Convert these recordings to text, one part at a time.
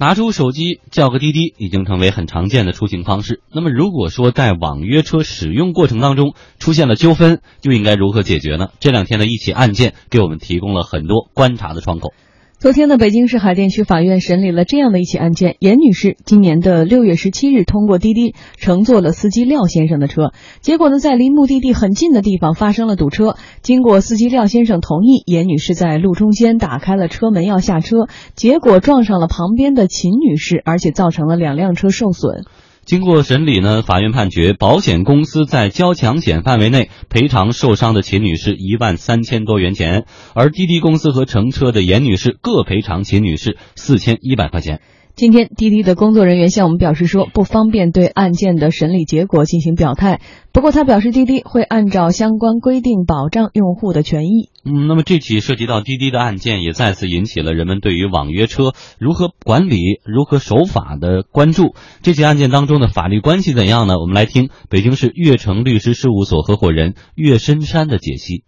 拿出手机叫个滴滴已经成为很常见的出行方式。那么，如果说在网约车使用过程当中出现了纠纷，又应该如何解决呢？这两天的一起案件给我们提供了很多观察的窗口。昨天呢，北京市海淀区法院审理了这样的一起案件：严女士今年的六月十七日通过滴滴乘坐了司机廖先生的车，结果呢，在离目的地很近的地方发生了堵车。经过司机廖先生同意，严女士在路中间打开了车门要下车，结果撞上了旁边的秦女士，而且造成了两辆车受损。经过审理呢，法院判决保险公司在交强险范围内赔偿受伤的秦女士一万三千多元钱，而滴滴公司和乘车的严女士各赔偿秦女士四千一百块钱。今天，滴滴的工作人员向我们表示说，不方便对案件的审理结果进行表态。不过，他表示，滴滴会按照相关规定保障用户的权益。嗯，那么这起涉及到滴滴的案件，也再次引起了人们对于网约车如何管理、如何守法的关注。这起案件当中的法律关系怎样呢？我们来听北京市悦城律师事务所合伙人岳深山的解析。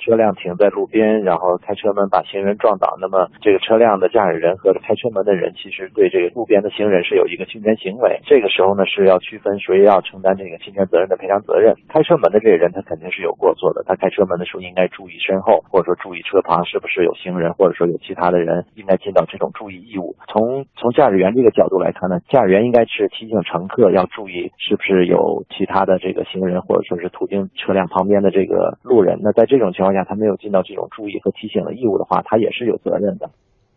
车辆停在路边，然后开车门把行人撞倒。那么这个车辆的驾驶人和开车门的人，其实对这个路边的行人是有一个侵权行为。这个时候呢，是要区分谁要承担这个侵权责任的赔偿责任。开车门的这个人，他肯定是有过错的。他开车门的时候应该注意身后，或者说注意车旁是不是有行人，或者说有其他的人，应该尽到这种注意义务。从从驾驶员这个角度来看呢，驾驶员应该是提醒乘客要注意是不是有其他的这个行人，或者说是途经车辆旁边的这个路人。那在这种情况。下他没有尽到这种注意和提醒的义务的话，他也是有责任的。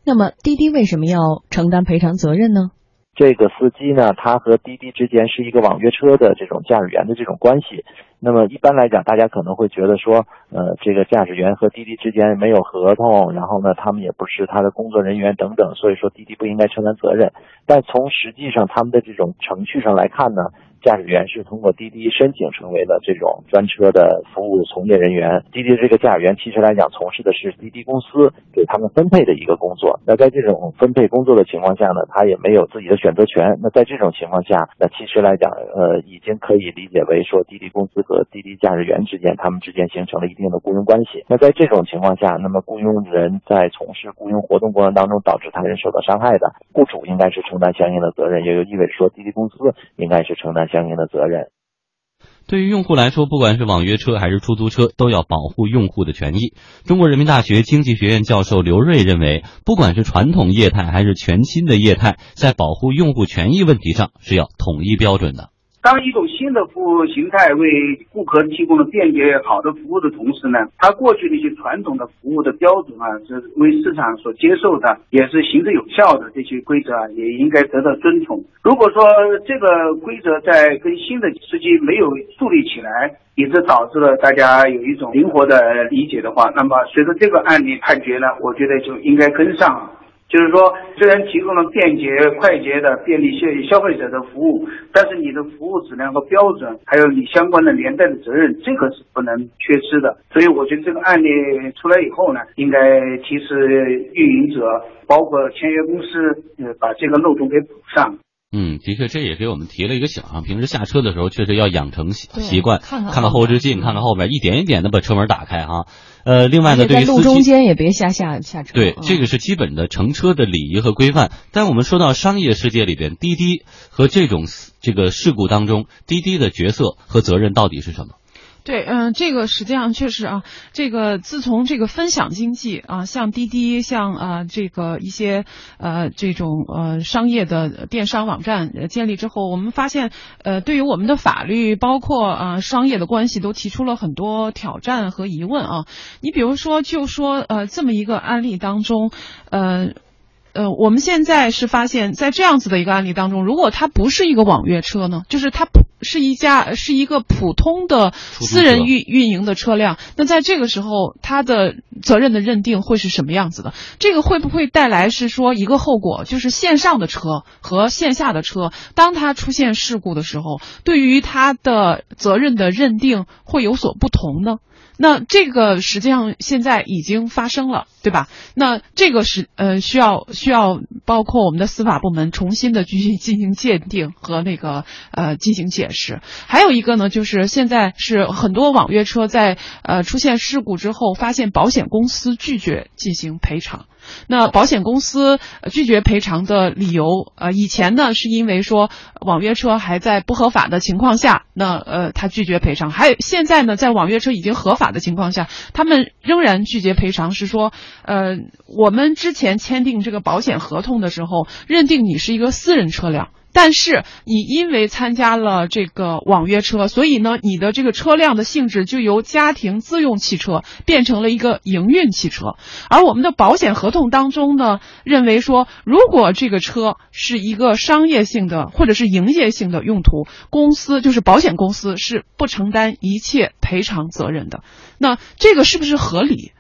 那么滴滴为什么要承担赔偿责任呢？这个司机呢，他和滴滴之间是一个网约车的这种驾驶员的这种关系。那么一般来讲，大家可能会觉得说，呃，这个驾驶员和滴滴之间没有合同，然后呢，他们也不是他的工作人员等等，所以说滴滴不应该承担责任。但从实际上他们的这种程序上来看呢？驾驶员是通过滴滴申请成为了这种专车的服务从业人员。滴滴这个驾驶员其实来讲从事的是滴滴公司给他们分配的一个工作。那在这种分配工作的情况下呢，他也没有自己的选择权。那在这种情况下，那其实来讲，呃，已经可以理解为说滴滴公司和滴滴驾驶员之间，他们之间形成了一定的雇佣关系。那在这种情况下，那么雇佣人在从事雇佣活动过程当中导致他人受到伤害的，雇主应该是承担相应的责任，也就意味着说滴滴公司应该是承担。相应的责任。对于用户来说，不管是网约车还是出租车，都要保护用户的权益。中国人民大学经济学院教授刘锐认为，不管是传统业态还是全新的业态，在保护用户权益问题上是要统一标准的。当一种新的服务形态为顾客提供了便捷好的服务的同时呢，它过去那些传统的服务的标准啊，是为市场所接受的，也是行之有效的这些规则啊，也应该得到尊重。如果说这个规则在跟新的司机没有树立起来，以致导致了大家有一种灵活的理解的话，那么随着这个案例判决呢，我觉得就应该跟上。就是说，虽然提供了便捷、快捷的便利消消费者的服务，但是你的服务质量和标准，还有你相关的连带的责任，这个是不能缺失的。所以，我觉得这个案例出来以后呢，应该提示运营者，包括签约公司，呃，把这个漏洞给补上。嗯，的确，这也给我们提了一个醒啊。平时下车的时候，确实要养成习习惯，看看后视镜，看看后面，一点一点的把车门打开哈。呃，另外呢，对于路中间也别瞎下下车。对，这个是基本的乘车的礼仪和规范。但我们说到商业世界里边，滴滴和这种这个事故当中，滴滴的角色和责任到底是什么？对，嗯，这个实际上确实啊，这个自从这个分享经济啊，像滴滴，像啊这个一些呃这种呃商业的电商网站建立之后，我们发现呃对于我们的法律，包括啊商业的关系，都提出了很多挑战和疑问啊。你比如说，就说呃这么一个案例当中，呃。呃，我们现在是发现，在这样子的一个案例当中，如果它不是一个网约车呢，就是它不是一家是一个普通的私人运运营的车辆，那在这个时候，它的责任的认定会是什么样子的？这个会不会带来是说一个后果，就是线上的车和线下的车，当它出现事故的时候，对于它的责任的认定会有所不同呢？那这个实际上现在已经发生了，对吧？那这个是呃需要需要包括我们的司法部门重新的去进行鉴定和那个呃进行解释。还有一个呢，就是现在是很多网约车在呃出现事故之后，发现保险公司拒绝进行赔偿。那保险公司拒绝赔偿的理由，呃，以前呢是因为说网约车还在不合法的情况下，那呃他拒绝赔偿；还有现在呢，在网约车已经合法的情况下，他们仍然拒绝赔偿，是说，呃，我们之前签订这个保险合同的时候，认定你是一个私人车辆。但是你因为参加了这个网约车，所以呢，你的这个车辆的性质就由家庭自用汽车变成了一个营运汽车。而我们的保险合同当中呢，认为说，如果这个车是一个商业性的或者是营业性的用途，公司就是保险公司是不承担一切赔偿责任的。那这个是不是合理？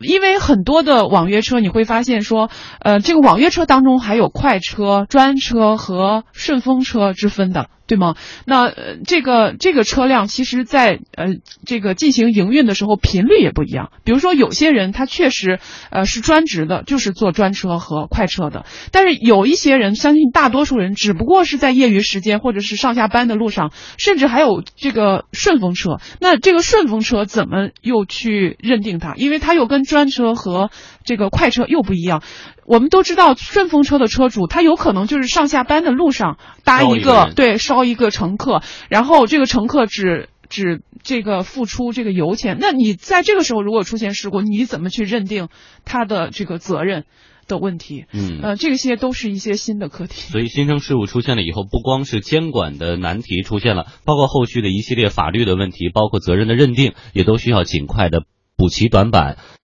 因为很多的网约车，你会发现说，呃，这个网约车当中还有快车、专车和顺风车之分的。对吗？那呃，这个这个车辆其实，在呃这个进行营运的时候，频率也不一样。比如说，有些人他确实呃是专职的，就是坐专车和快车的。但是有一些人，相信大多数人只不过是在业余时间或者是上下班的路上，甚至还有这个顺风车。那这个顺风车怎么又去认定它？因为它又跟专车和这个快车又不一样。我们都知道，顺风车的车主他有可能就是上下班的路上搭一个对捎一个乘客，然后这个乘客只只这个付出这个油钱。那你在这个时候如果出现事故，你怎么去认定他的这个责任的问题？嗯，呃，这些都是一些新的课题。所以新生事物出现了以后，不光是监管的难题出现了，包括后续的一系列法律的问题，包括责任的认定，也都需要尽快的补齐短板。